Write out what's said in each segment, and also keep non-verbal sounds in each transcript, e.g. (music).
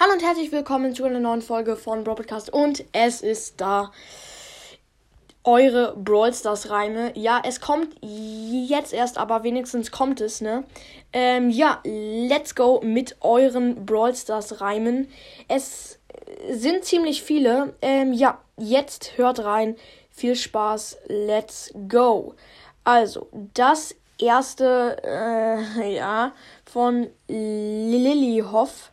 Hallo und herzlich willkommen zu einer neuen Folge von Brawl Podcast und es ist da eure Brawl Stars Reime. Ja, es kommt jetzt erst, aber wenigstens kommt es, ne? Ähm, ja, let's go mit euren Brawl Stars Reimen. Es sind ziemlich viele. Ähm, ja, jetzt hört rein. Viel Spaß. Let's go. Also, das erste, äh, (laughs) ja, von Lilyhoff.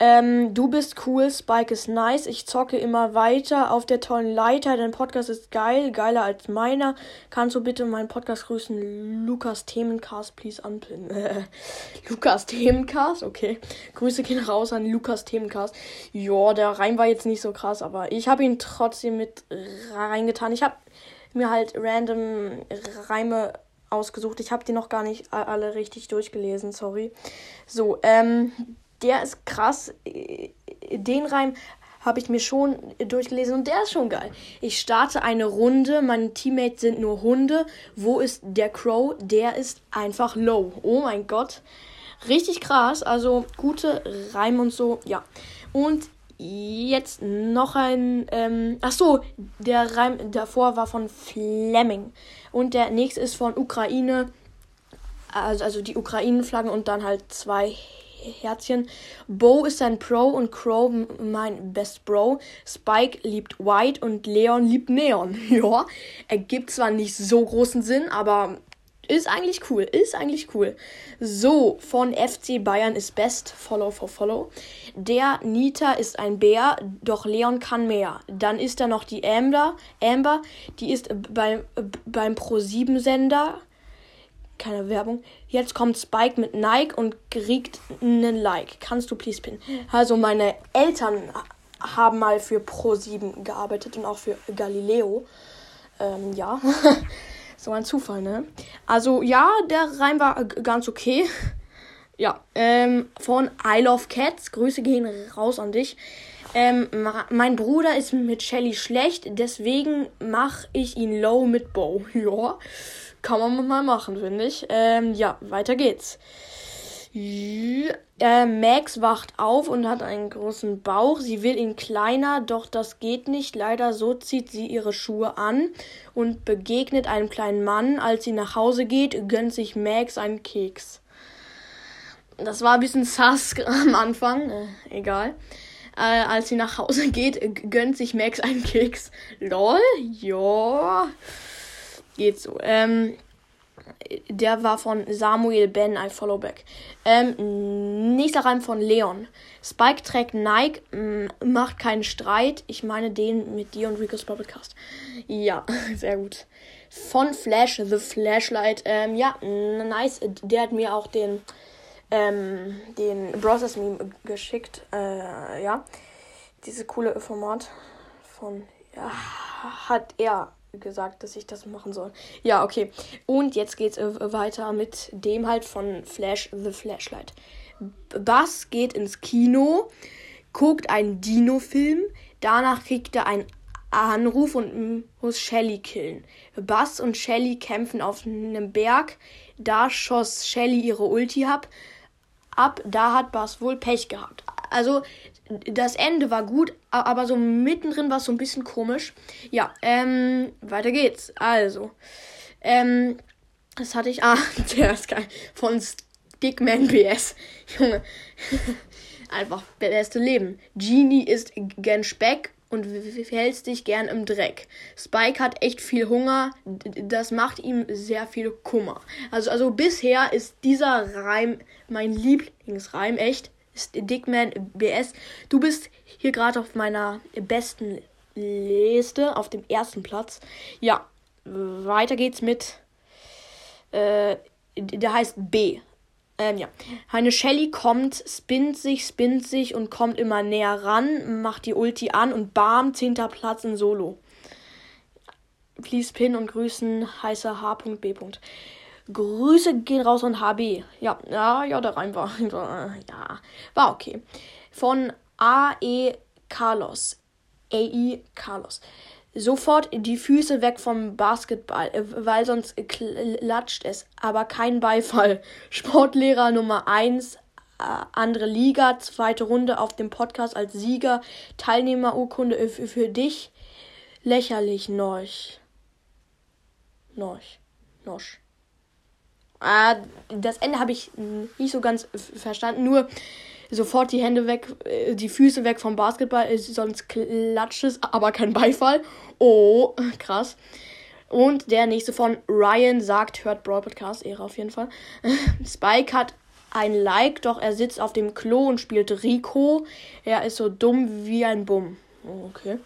Ähm, du bist cool, Spike ist nice. Ich zocke immer weiter auf der tollen Leiter. Dein Podcast ist geil, geiler als meiner. Kannst du bitte meinen Podcast grüßen? Lukas Themencast, please anpinnen. (laughs) Lukas Themencast, okay. Grüße gehen raus an Lukas Themencast. Ja, der Reim war jetzt nicht so krass, aber ich habe ihn trotzdem mit reingetan. Ich habe mir halt random Reime ausgesucht. Ich habe die noch gar nicht alle richtig durchgelesen, sorry. So, ähm, der ist krass. Den Reim habe ich mir schon durchgelesen und der ist schon geil. Ich starte eine Runde, meine Teammates sind nur Hunde. Wo ist der Crow? Der ist einfach low. Oh mein Gott. Richtig krass, also gute Reim und so, ja. Und jetzt noch ein, ähm, ach so, der Reim davor war von Fleming. Und der nächste ist von Ukraine, also, also die Ukraine-Flaggen und dann halt zwei Herzchen. Bo ist ein Pro und Crow mein Best Bro. Spike liebt White und Leon liebt Neon. (laughs) ja, ergibt zwar nicht so großen Sinn, aber ist eigentlich cool. Ist eigentlich cool. So, von FC Bayern ist best. Follow for follow. Der Nita ist ein Bär, doch Leon kann mehr. Dann ist da noch die Amber. Amber, die ist beim, beim Pro7-Sender keine Werbung. Jetzt kommt Spike mit Nike und kriegt einen Like. Kannst du please pin? Also meine Eltern haben mal für Pro7 gearbeitet und auch für Galileo. Ähm, ja. (laughs) so ein Zufall, ne? Also ja, der Reim war ganz okay. (laughs) Ja, ähm, von I Love Cats. Grüße gehen raus an dich. Ähm, mein Bruder ist mit Shelly schlecht, deswegen mache ich ihn low mit Bo. (laughs) Ja kann man mal machen, finde ich. Ähm, ja, weiter geht's. Äh, Max wacht auf und hat einen großen Bauch. Sie will ihn kleiner, doch das geht nicht. Leider so zieht sie ihre Schuhe an und begegnet einem kleinen Mann. Als sie nach Hause geht, gönnt sich Max einen Keks. Das war ein bisschen sass am Anfang. Äh, egal. Äh, als sie nach Hause geht, gönnt sich Max einen Keks. Lol, ja geht so. Ähm, der war von Samuel Ben, ein Followback. Ähm, nächster Reim von Leon. Spike trägt Nike, macht keinen Streit. Ich meine den mit dir und Rico's Podcast. Ja, (laughs) sehr gut. Von Flash, The Flashlight. Ähm, ja, nice. Der hat mir auch den, ähm, den Browsers Meme geschickt. Äh, ja. Diese coole Format von, ja, hat er gesagt, dass ich das machen soll. Ja, okay. Und jetzt geht's äh, weiter mit dem halt von Flash the Flashlight. Bass geht ins Kino, guckt einen Dino-Film, danach kriegt er einen Anruf und muss Shelly killen. Bass und Shelly kämpfen auf einem Berg. Da schoss Shelly ihre Ulti ab. Ab, da hat Bass wohl Pech gehabt. Also das Ende war gut, aber so mittendrin war es so ein bisschen komisch. Ja, ähm, weiter geht's. Also, ähm, das hatte ich. (laughs) Ah, der ist geil. Von Stickman BS. Junge. (laughs) Einfach beste Leben. Genie ist gern Speck und verhältst dich gern im Dreck. Spike hat echt viel Hunger, das macht ihm sehr viel Kummer. Also, also bisher ist dieser Reim mein Lieblingsreim, echt Dickman BS. Du bist hier gerade auf meiner besten Liste, auf dem ersten Platz. Ja, weiter geht's mit. Äh, der heißt B. Ähm, ja. Eine Shelly kommt, spinnt sich, spinnt sich und kommt immer näher ran, macht die Ulti an und bam, zehnter Platz in Solo. Please pin und grüßen, heißer H.B. Grüße gehen raus an HB. Ja, ja, ja, der Reim war. (laughs) Ja, war okay. Von AE Carlos. AI Carlos. Sofort die Füße weg vom Basketball, äh, weil sonst klatscht es. Aber kein Beifall. (laughs) Sportlehrer Nummer 1 äh, andere Liga, zweite Runde auf dem Podcast als Sieger, Teilnehmerurkunde für, dich. Lächerlich, Norch. Norch. Nosch. Ah, das Ende habe ich nicht so ganz verstanden. Nur sofort die Hände weg, äh, die Füße weg vom Basketball, sonst klatscht es, aber kein Beifall. Oh, krass. Und der nächste von Ryan sagt, hört Brawl Podcast, Ehre auf jeden Fall. (laughs) Spike hat ein Like, doch er sitzt auf dem Klo und spielt Rico. Er ist so dumm wie ein Bumm. Okay.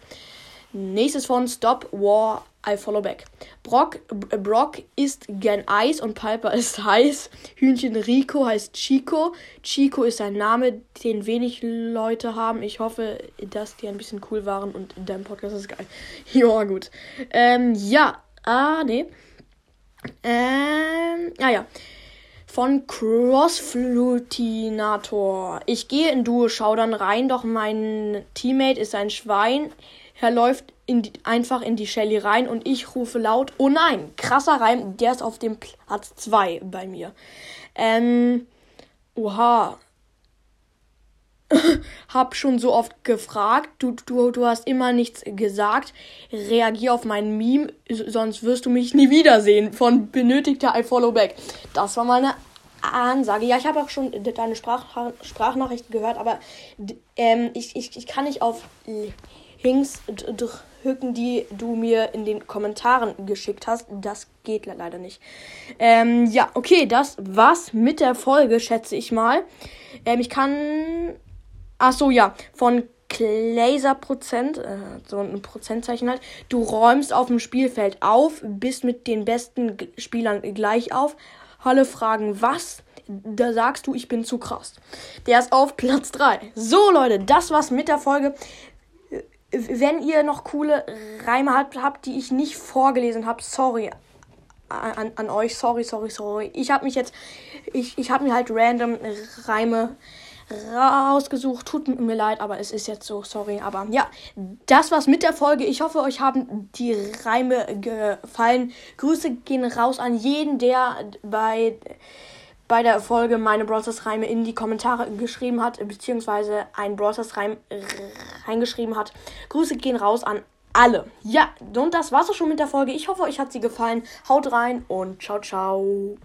Nächstes von Stop War I follow back. Brock, Brock isst gern Eis und Piper (laughs) ist heiß. Hühnchen Rico heißt Chico. Chico ist ein Name, den wenig Leute haben. Ich hoffe, dass die ein bisschen cool waren und dein Podcast ist geil. (laughs) Ja, gut. Ähm, ja. Ah, nee. Ähm, ah ja. Von Crossflutinator. Ich gehe in Duo Schaudern rein, doch mein Teammate ist ein Schwein. Er läuft in die, einfach in die Shelly rein und ich rufe laut, oh nein, krasser Reim, der ist auf dem Platz 2 bei mir. Ähm, oha. (laughs) Hab schon so oft gefragt, du, du, du hast immer nichts gesagt. Reagier auf mein Meme, sonst wirst du mich nie wiedersehen. Von benötigter I follow back. Das war meine Ansage. Ja, ich habe auch schon deine Sprach Sprachnachrichten gehört, aber ähm, ich, ich, ich kann nicht auf Links drücken, die du mir in den Kommentaren geschickt hast. Das geht leider nicht. Ähm, ja, okay, das war's mit der Folge, schätze ich mal. Ähm, ich kann. Ach so, ja, von Glaser Prozent, äh, so ein Prozentzeichen halt. Du räumst auf dem Spielfeld auf, bist mit den besten Spielern gleich auf. Halle fragen, was? Da sagst du, ich bin zu krass. Der ist auf Platz 3. So, Leute, das war's mit der Folge wenn ihr noch coole Reime habt, habt die ich nicht vorgelesen habe, sorry an, an euch, sorry, sorry, sorry. Ich habe mich jetzt, ich, ich habe mir halt random Reime rausgesucht. Tut mir leid, aber es ist jetzt so, sorry. Aber ja, das war's mit der Folge. Ich hoffe, euch haben die Reime gefallen. Grüße gehen raus an jeden, der bei bei der Folge meine Brawlstars Reime in die Kommentare geschrieben hat, beziehungsweise ein Brawlstars Reim reingeschrieben hat. Grüße gehen raus an alle. Ja, und das war's auch schon mit der Folge. Ich hoffe, euch hat sie gefallen. Haut rein und ciao, ciao.